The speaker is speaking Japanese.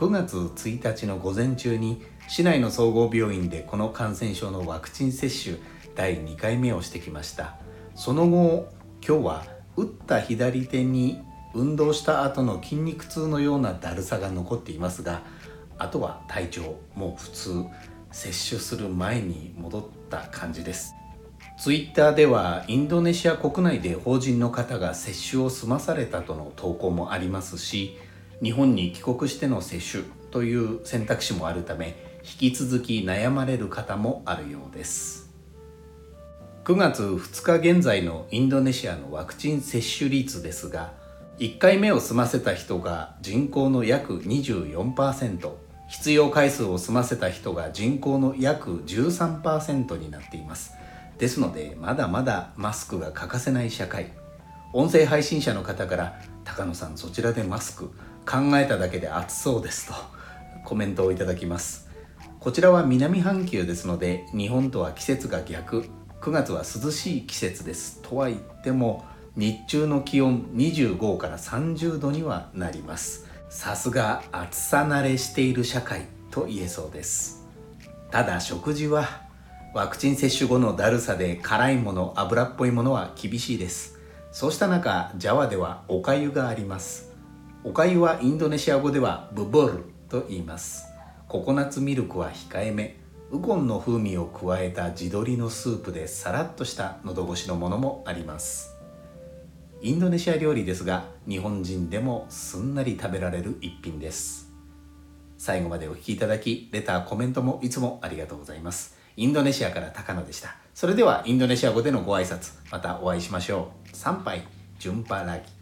9月1日の午前中に市内の総合病院でこの感染症のワクチン接種第2回目をしてきました。その後今日は打った左手に運動した後の筋肉痛のようなだるさが残っていますがあとは体調もう普通接種する前に戻った感じです。ツイッターではインドネシア国内で法人の方が接種を済まされたとの投稿もありますし日本に帰国しての接種という選択肢もあるため引き続き悩まれる方もあるようです。9月2日現在のインドネシアのワクチン接種率ですが1回目を済ませた人が人口の約24%必要回数を済ませた人が人口の約13%になっています。ですのでまだまだマスクが欠かせない社会。音声配信者の方から高野さんそちらでマスク考えただけで暑そうですとコメントをいただきます。こちらは南半球ですので日本とは季節が逆9月は涼しい季節ですとは言っても日中の気温25から30度にはなります。さすが暑さ慣れしている社会と言えそうです。ただ食事はワクチン接種後のだるさで辛いもの油っぽいものは厳しいです。そうした中ジャワではおかゆがあります。おかゆはインドネシア語ではブボルと言います。ココナッツミルクは控えめ。ウコンの風味を加えた地鶏のスープでさらっとした喉越しのものもあります。インドネシア料理ですが日本人でもすんなり食べられる一品です。最後までお聴きいただきレターコメントもいつもありがとうございます。インドネシアから高野でした。それではインドネシア語でのご挨拶またお会いしましょう。参拝順パラギ。